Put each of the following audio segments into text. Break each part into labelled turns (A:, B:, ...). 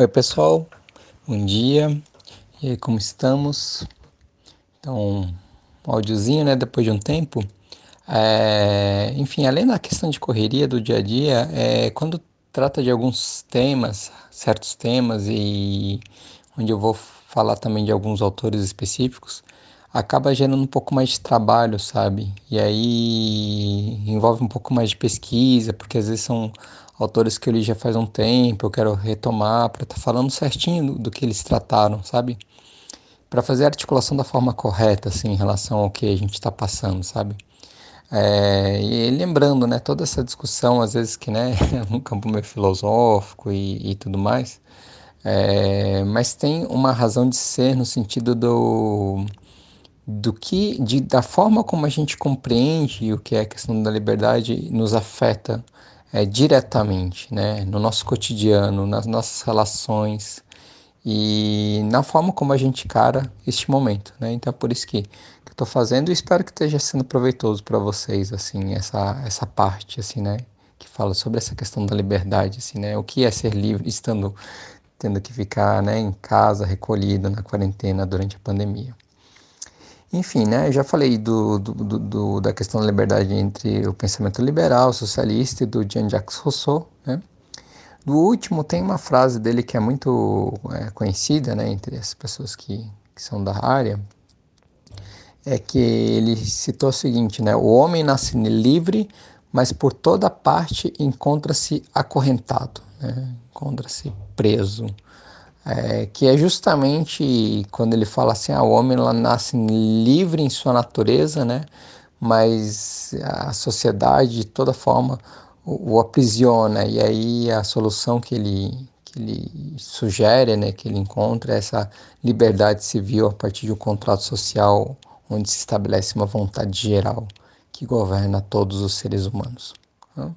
A: Oi pessoal, bom dia, e aí como estamos? Então, um áudiozinho, né, depois de um tempo. É, enfim, além da questão de correria do dia a dia, é, quando trata de alguns temas, certos temas, e onde eu vou falar também de alguns autores específicos, acaba gerando um pouco mais de trabalho, sabe? E aí envolve um pouco mais de pesquisa, porque às vezes são autores que eu li já faz um tempo, eu quero retomar para estar tá falando certinho do, do, que eles trataram, sabe? Para fazer a articulação da forma correta, assim, em relação ao que a gente está passando, sabe? É, e lembrando, né, toda essa discussão, às vezes que, né, é um campo meio filosófico e, e tudo mais, é, mas tem uma razão de ser no sentido do do que de, da forma como a gente compreende o que é a questão da liberdade nos afeta é, diretamente, né, no nosso cotidiano, nas nossas relações e na forma como a gente encara este momento, né? Então é por isso que, que eu estou fazendo e espero que esteja sendo proveitoso para vocês, assim, essa essa parte, assim, né, que fala sobre essa questão da liberdade, assim, né, o que é ser livre estando tendo que ficar, né, em casa, recolhido na quarentena durante a pandemia. Enfim, né, eu já falei do, do, do, da questão da liberdade entre o pensamento liberal, socialista e do Jean-Jacques Rousseau. Né? Do último, tem uma frase dele que é muito é, conhecida né, entre as pessoas que, que são da área, é que ele citou o seguinte, né, o homem nasce livre, mas por toda parte encontra-se acorrentado, né, encontra-se preso é, que é justamente quando ele fala assim, ah, o homem lá nasce livre em sua natureza, né? mas a sociedade de toda forma o, o aprisiona e aí a solução que ele que ele sugere, né, que ele encontra é essa liberdade civil a partir de um contrato social onde se estabelece uma vontade geral que governa todos os seres humanos. Né?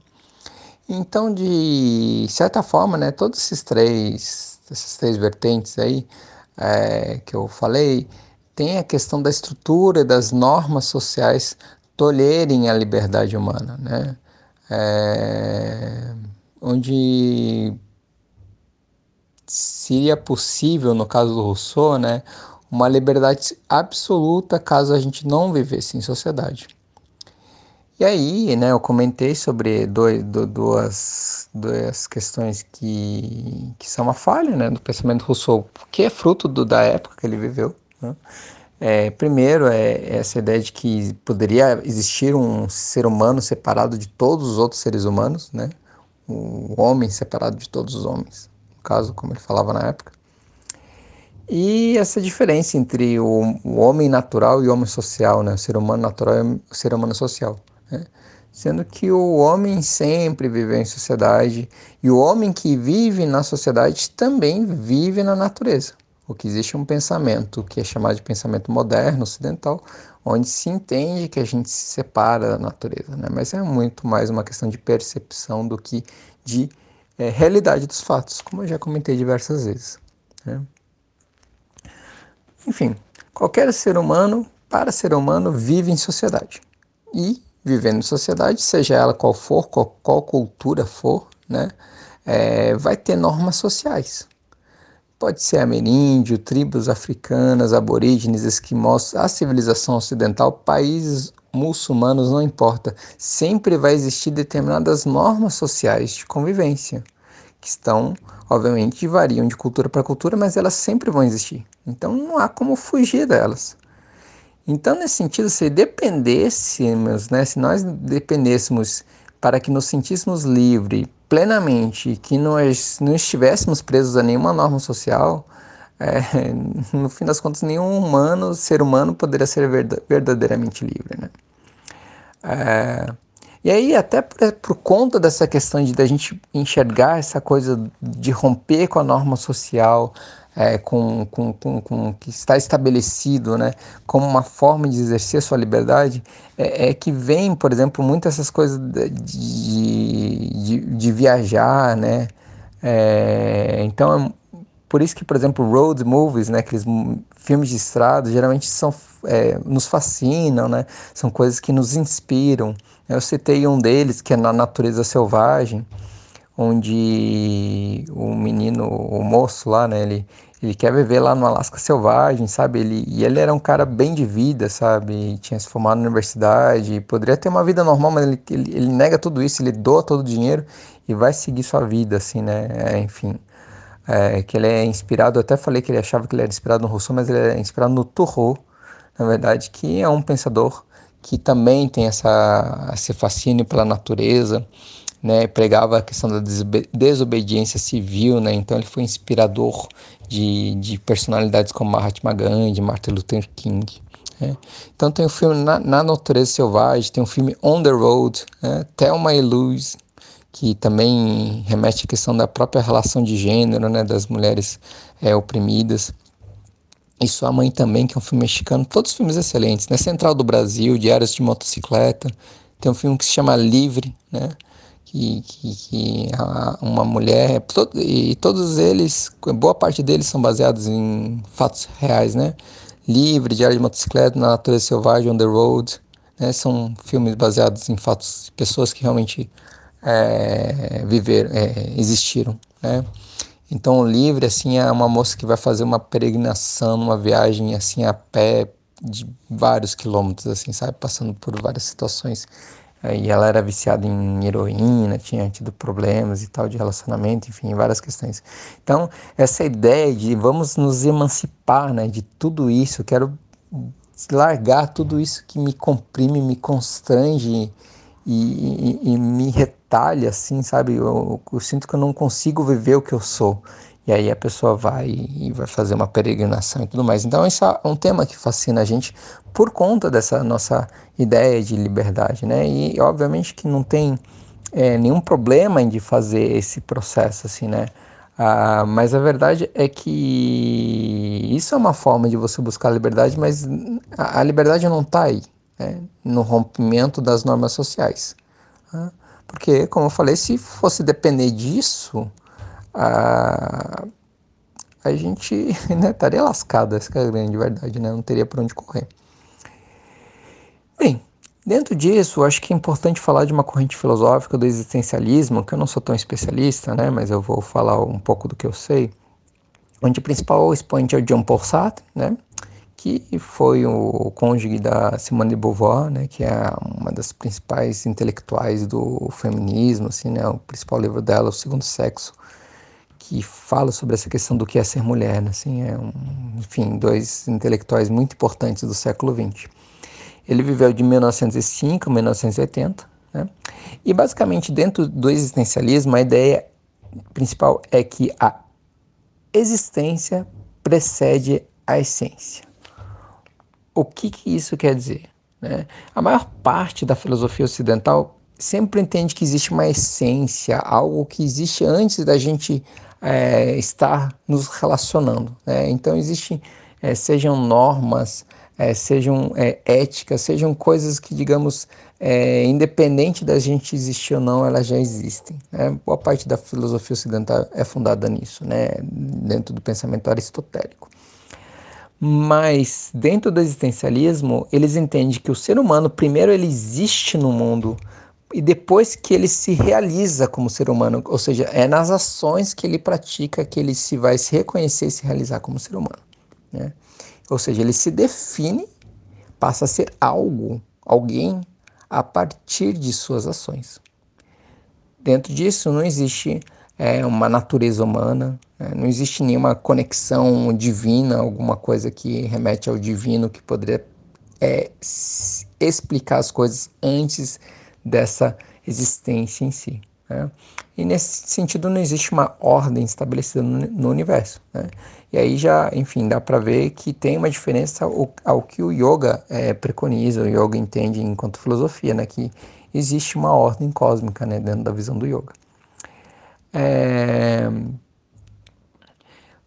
A: Então, de certa forma, né, todos esses três essas três vertentes aí é, que eu falei, tem a questão da estrutura e das normas sociais tolherem a liberdade humana, né? É, onde seria possível, no caso do Rousseau, né, uma liberdade absoluta caso a gente não vivesse em sociedade. E aí, né, eu comentei sobre dois, duas, duas questões que, que são uma falha né, do pensamento Rousseau, que é fruto do, da época que ele viveu. Né? É, primeiro, é essa ideia de que poderia existir um ser humano separado de todos os outros seres humanos, né? o homem separado de todos os homens, no caso, como ele falava na época. E essa diferença entre o, o homem natural e o homem social, né? o ser humano natural e o ser humano social. Né? Sendo que o homem sempre viveu em sociedade e o homem que vive na sociedade também vive na natureza. O que existe é um pensamento que é chamado de pensamento moderno, ocidental, onde se entende que a gente se separa da natureza, né? mas é muito mais uma questão de percepção do que de é, realidade dos fatos, como eu já comentei diversas vezes. Né? Enfim, qualquer ser humano, para ser humano, vive em sociedade. E vivendo em sociedade, seja ela qual for, qual, qual cultura for, né, é, vai ter normas sociais. Pode ser ameríndio, tribos africanas, aborígenes, esquimós, a civilização ocidental, países muçulmanos, não importa. Sempre vai existir determinadas normas sociais de convivência, que estão, obviamente, variam de cultura para cultura, mas elas sempre vão existir. Então não há como fugir delas. Então, nesse sentido, se dependêssemos, né, se nós dependêssemos para que nos sentíssemos livres plenamente, que nós não estivéssemos presos a nenhuma norma social, é, no fim das contas, nenhum humano, ser humano, poderia ser verdadeiramente livre. Né? É, e aí, até por, por, conta dessa questão de da gente enxergar essa coisa de romper com a norma social, é, com, com, com, com, que está estabelecido né, como uma forma de exercer sua liberdade, é, é que vem, por exemplo, muitas essas coisas de, de, de viajar, né? É, então, por isso que, por exemplo, road movies, né, aqueles filmes de estrada, geralmente são, é, nos fascinam, né? São coisas que nos inspiram. Eu citei um deles, que é Na Natureza Selvagem, onde o menino, o moço lá, né, ele, ele quer viver lá no Alasca selvagem, sabe? Ele, e ele era um cara bem de vida, sabe? Tinha se formado na universidade, poderia ter uma vida normal, mas ele, ele, ele nega tudo isso, ele doa todo o dinheiro e vai seguir sua vida, assim, né? É, enfim. É, que ele é inspirado, eu até falei que ele achava que ele era inspirado no Rousseau, mas ele é inspirado no Thoreau, na verdade, que é um pensador que também tem essa, esse fascínio pela natureza, né, pregava a questão da desobediência civil, né, então ele foi inspirador de, de personalidades como Mahatma Gandhi, Martin Luther King. Né. Então tem o filme Na, Na, Natureza Selvagem, tem o filme On the Road, né, Thelma e Louise, que também remete à questão da própria relação de gênero, né, das mulheres é, oprimidas. E Sua Mãe também, que é um filme mexicano, todos filmes excelentes, né? Central do Brasil, Diários de Motocicleta, tem um filme que se chama Livre, né? Que, que, que uma mulher, e todos eles, boa parte deles são baseados em fatos reais, né? Livre, Diário de Motocicleta, Na Natureza Selvagem, On the Road, né? São filmes baseados em fatos, pessoas que realmente é, viveram, é, existiram, né? Então, livre assim é uma moça que vai fazer uma peregrinação, uma viagem assim a pé de vários quilômetros, assim, sabe, passando por várias situações. E ela era viciada em heroína, tinha tido problemas e tal de relacionamento, enfim, várias questões. Então, essa ideia de vamos nos emancipar, né, de tudo isso, quero largar tudo isso que me comprime, me constrange e, e, e me retalha, assim, sabe? Eu, eu, sinto que eu não consigo viver o que eu sou. E aí a pessoa vai e vai fazer uma peregrinação e tudo mais. Então, isso é um tema que fascina a gente por conta dessa nossa ideia de liberdade, né? E obviamente que não tem é, nenhum problema em de fazer esse processo, assim, né? Ah, mas a verdade é que isso é uma forma de você buscar a liberdade, mas a, a liberdade não está aí né, no rompimento das normas sociais. Né? Porque, como eu falei, se fosse depender disso, a, a gente né, estaria lascado, essa é a grande verdade, né? não teria por onde correr. Bem, dentro disso, acho que é importante falar de uma corrente filosófica do existencialismo, que eu não sou tão especialista, né, mas eu vou falar um pouco do que eu sei, onde o principal expoente é o John Paul Sartre, né, que foi o cônjuge da Simone de Beauvoir, né, que é uma das principais intelectuais do feminismo, assim, né, o principal livro dela, O Segundo Sexo, que fala sobre essa questão do que é ser mulher, né, assim, é um, enfim, dois intelectuais muito importantes do século XX. Ele viveu de 1905 a 1980, né, e basicamente dentro do existencialismo a ideia principal é que a existência precede a essência. O que, que isso quer dizer? Né? A maior parte da filosofia ocidental sempre entende que existe uma essência, algo que existe antes da gente é, estar nos relacionando. Né? Então, existem, é, sejam normas, é, sejam é, éticas, sejam coisas que, digamos, é, independente da gente existir ou não, elas já existem. Né? Boa parte da filosofia ocidental é fundada nisso, né? dentro do pensamento aristotélico. Mas dentro do existencialismo, eles entendem que o ser humano primeiro ele existe no mundo e depois que ele se realiza como ser humano, ou seja, é nas ações que ele pratica que ele se vai se reconhecer e se realizar como ser humano, né? Ou seja, ele se define, passa a ser algo, alguém a partir de suas ações. Dentro disso não existe é, uma natureza humana, é, não existe nenhuma conexão divina, alguma coisa que remete ao divino que poderia é, explicar as coisas antes dessa existência em si. Né? E nesse sentido não existe uma ordem estabelecida no, universo. Né? E aí já, enfim, dá para ver que tem uma diferença ao, ao que o yoga é, preconiza, o yoga entende enquanto filosofia, né? que existe uma ordem cósmica né? dentro da visão do yoga. É,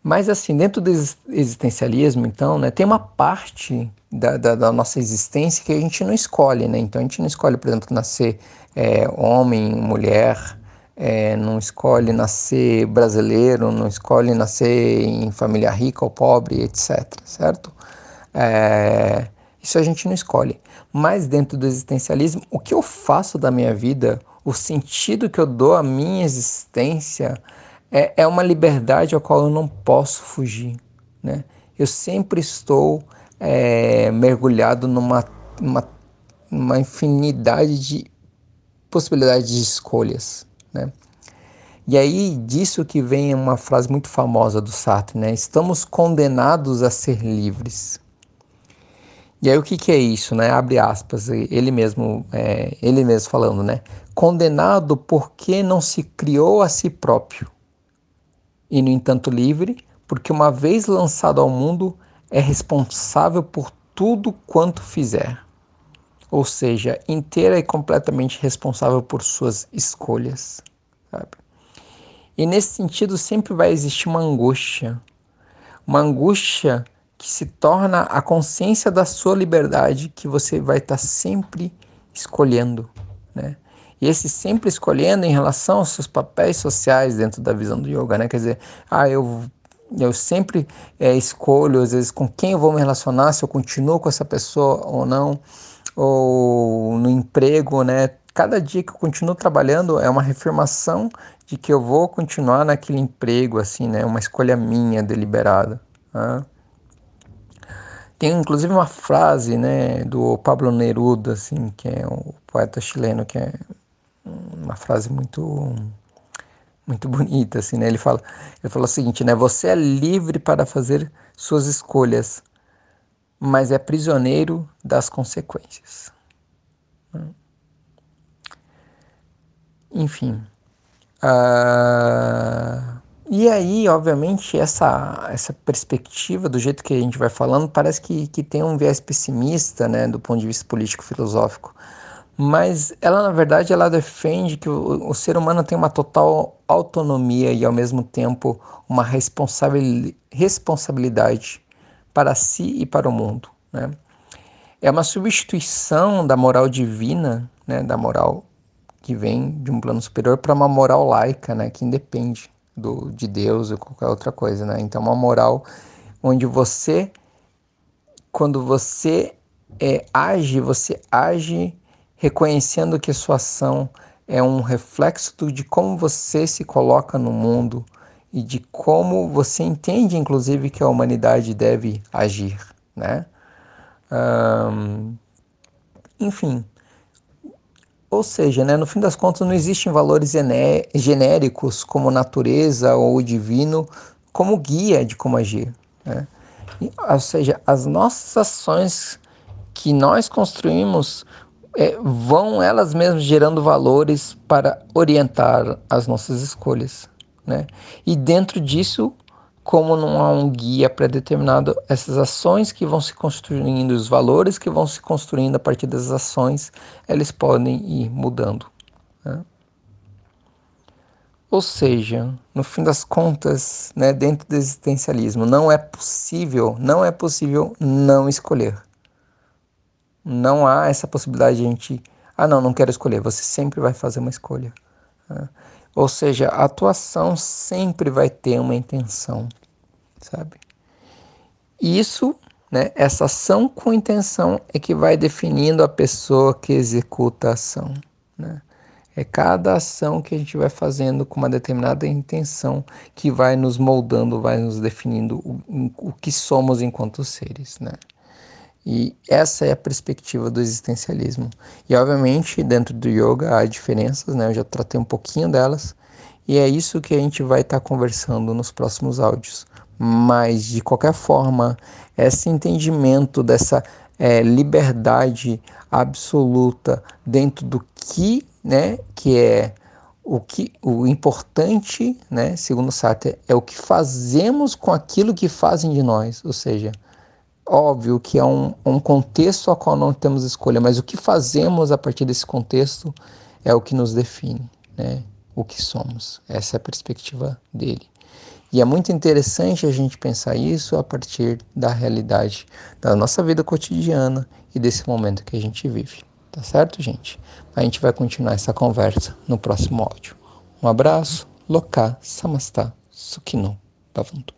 A: mas assim, dentro do existencialismo, então, né, tem uma parte da, da, da, nossa existência que a gente não escolhe, né? Então a gente não escolhe, por exemplo, nascer é, homem, mulher, é, não escolhe nascer brasileiro, não escolhe nascer em família rica ou pobre, etc. Certo? É, isso a gente não escolhe. Mas dentro do existencialismo, o que eu faço da minha vida, o sentido que eu dou à minha existência é, é uma liberdade ao qual eu não posso fugir. Né? Eu sempre estou é, mergulhado numa, numa infinidade de possibilidades de escolhas. Né? E aí disso que vem uma frase muito famosa do Sartre, né? Estamos condenados a ser livres. E aí o que, que é isso, né? Abre aspas, ele mesmo, é, ele mesmo falando, né? Condenado porque não se criou a si próprio e no entanto livre, porque uma vez lançado ao mundo é responsável por tudo quanto fizer. Ou seja, inteira e completamente responsável por suas escolhas, sabe? E nesse sentido sempre vai existir uma angústia, uma angústia que se torna a consciência da sua liberdade que você vai estar sempre escolhendo, né? E esse sempre escolhendo em relação aos seus papéis sociais dentro da visão do yoga, né? Quer dizer, ah, eu eu sempre é, escolho às vezes com quem eu vou me relacionar, se eu continuo com essa pessoa ou não, ou no emprego, né? Cada dia que eu continuo trabalhando é uma reafirmação de que eu vou continuar naquele emprego, assim, né? Uma escolha minha deliberada. Né? Tem inclusive uma frase, né, do Pablo Neruda, assim, que é o poeta chileno, que é uma frase muito muito bonita, assim, né? Ele fala, ele fala o seguinte, né? Você é livre para fazer suas escolhas, mas é prisioneiro das consequências. Enfim. Uh, e aí, obviamente, essa, essa perspectiva, do jeito que a gente vai falando, parece que, que tem um viés pessimista, né, do ponto de vista político-filosófico. Mas ela, na verdade, ela defende que o, o ser humano tem uma total autonomia e, ao mesmo tempo, uma responsabilidade para si e para o mundo. Né? É uma substituição da moral divina, né, da moral que vem de um plano superior para uma moral laica, né, que independe do, de Deus ou qualquer outra coisa, né? Então, uma moral onde você, quando você é, age, você age reconhecendo que sua ação é um reflexo de como você se coloca no mundo e de como você entende, inclusive, que a humanidade deve agir, né? Enfim, ou seja, né, no fim das contas não existem valores genéricos como natureza ou divino como guia de como agir. Né? Ou seja, as nossas ações que nós construímos é, vão elas mesmas gerando valores para orientar as nossas escolhas. Né? E dentro disso como não há um guia pré-determinado, essas ações que vão se construindo, os valores que vão se construindo a partir das ações, eles podem ir mudando. Né? Ou seja, no fim das contas, né, dentro do existencialismo, não é possível, não é possível não escolher. Não há essa possibilidade de a gente, ah não, não quero escolher, você sempre vai fazer uma escolha. Né? Ou seja, a atuação sempre vai ter uma intenção, sabe? Isso, né, essa ação com intenção é que vai definindo a pessoa que executa a ação, né? É cada ação que a gente vai fazendo com uma determinada intenção que vai nos moldando, vai nos definindo o, o que somos enquanto seres, né? E essa é a perspectiva do existencialismo. E obviamente, dentro do yoga há diferenças, né? Eu já tratei um pouquinho delas, e é isso que a gente vai estar tá conversando nos próximos áudios. Mas de qualquer forma, esse entendimento dessa é, liberdade absoluta dentro do que, né, que é o que o importante, né, segundo Sartre, é o que fazemos com aquilo que fazem de nós, ou seja, óbvio que é um, um contexto ao qual não temos escolha, mas o que fazemos a partir desse contexto é o que nos define, né? O que somos. Essa é a perspectiva dele. E é muito interessante a gente pensar isso a partir da realidade da nossa vida cotidiana e desse momento que a gente vive. Tá certo, gente? A gente vai continuar essa conversa no próximo áudio. Um abraço, Loka Samastha Sukhino Bhavantu.